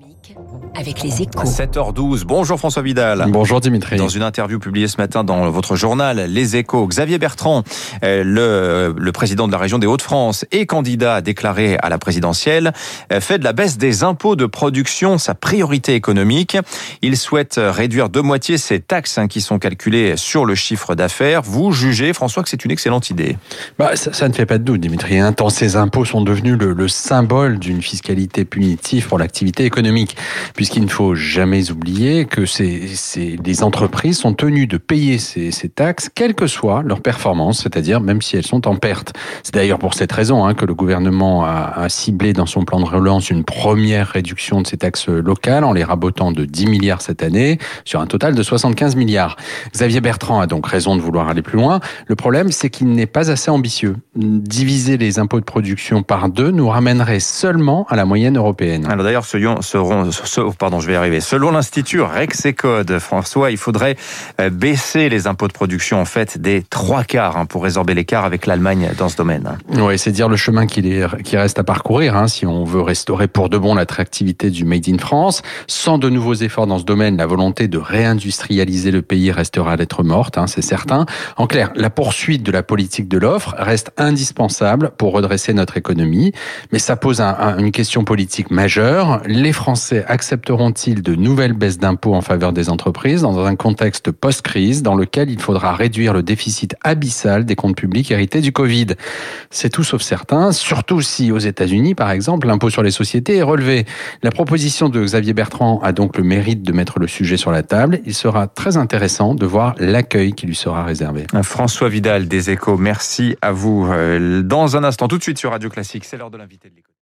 me avec les échos. 7h12. Bonjour François Vidal. Bonjour Dimitri. Dans une interview publiée ce matin dans votre journal Les Échos, Xavier Bertrand, euh, le, le président de la région des Hauts-de-France et candidat déclaré à la présidentielle, euh, fait de la baisse des impôts de production sa priorité économique. Il souhaite réduire de moitié ces taxes hein, qui sont calculées sur le chiffre d'affaires. Vous jugez, François, que c'est une excellente idée bah, ça, ça, ne fait pas de doute, Dimitri. Hein, tant ces impôts sont devenus le, le symbole d'une fiscalité punitive pour l'activité économique puisqu'il ne faut jamais oublier que ces, ces, les entreprises sont tenues de payer ces, ces taxes, quelle que soit leur performance, c'est-à-dire même si elles sont en perte. C'est d'ailleurs pour cette raison hein, que le gouvernement a, ciblé dans son plan de relance une première réduction de ces taxes locales en les rabotant de 10 milliards cette année sur un total de 75 milliards. Xavier Bertrand a donc raison de vouloir aller plus loin. Le problème, c'est qu'il n'est pas assez ambitieux. Diviser les impôts de production par deux nous ramènerait seulement à la moyenne européenne. Alors d'ailleurs, seront, seront, pardon, je vais y arriver. Selon l'Institut Rexecode, François, il faudrait euh, baisser les impôts de production, en fait, des trois quarts hein, pour résorber l'écart avec l'Allemagne dans ce domaine. Oui, c'est dire le chemin qui reste à parcourir hein, si on veut restaurer pour de bon l'attractivité du Made in France. Sans de nouveaux efforts dans ce domaine, la volonté de réindustrialiser le pays restera à lettre morte, hein, c'est certain. En clair, la poursuite de la politique de l'offre reste indispensable pour redresser notre économie, mais ça pose un, un, une question politique majeure. Les Français accepteront-ils de nouvelles baisses d'impôts en faveur des entreprises dans un contexte post-crise dans lequel il faudra réduire le déficit abyssal des comptes publics hérités du Covid? C'est tout sauf certain, surtout si aux États-Unis, par exemple, l'impôt sur les sociétés est relevé. La proposition de Xavier Bertrand a donc le mérite de mettre le sujet sur la table. Il sera très intéressant de voir l'accueil qui lui sera réservé. François Vidal des Échos, merci à vous. Dans un instant, tout de suite sur Radio Classique, c'est l'heure de l'invité de l'école.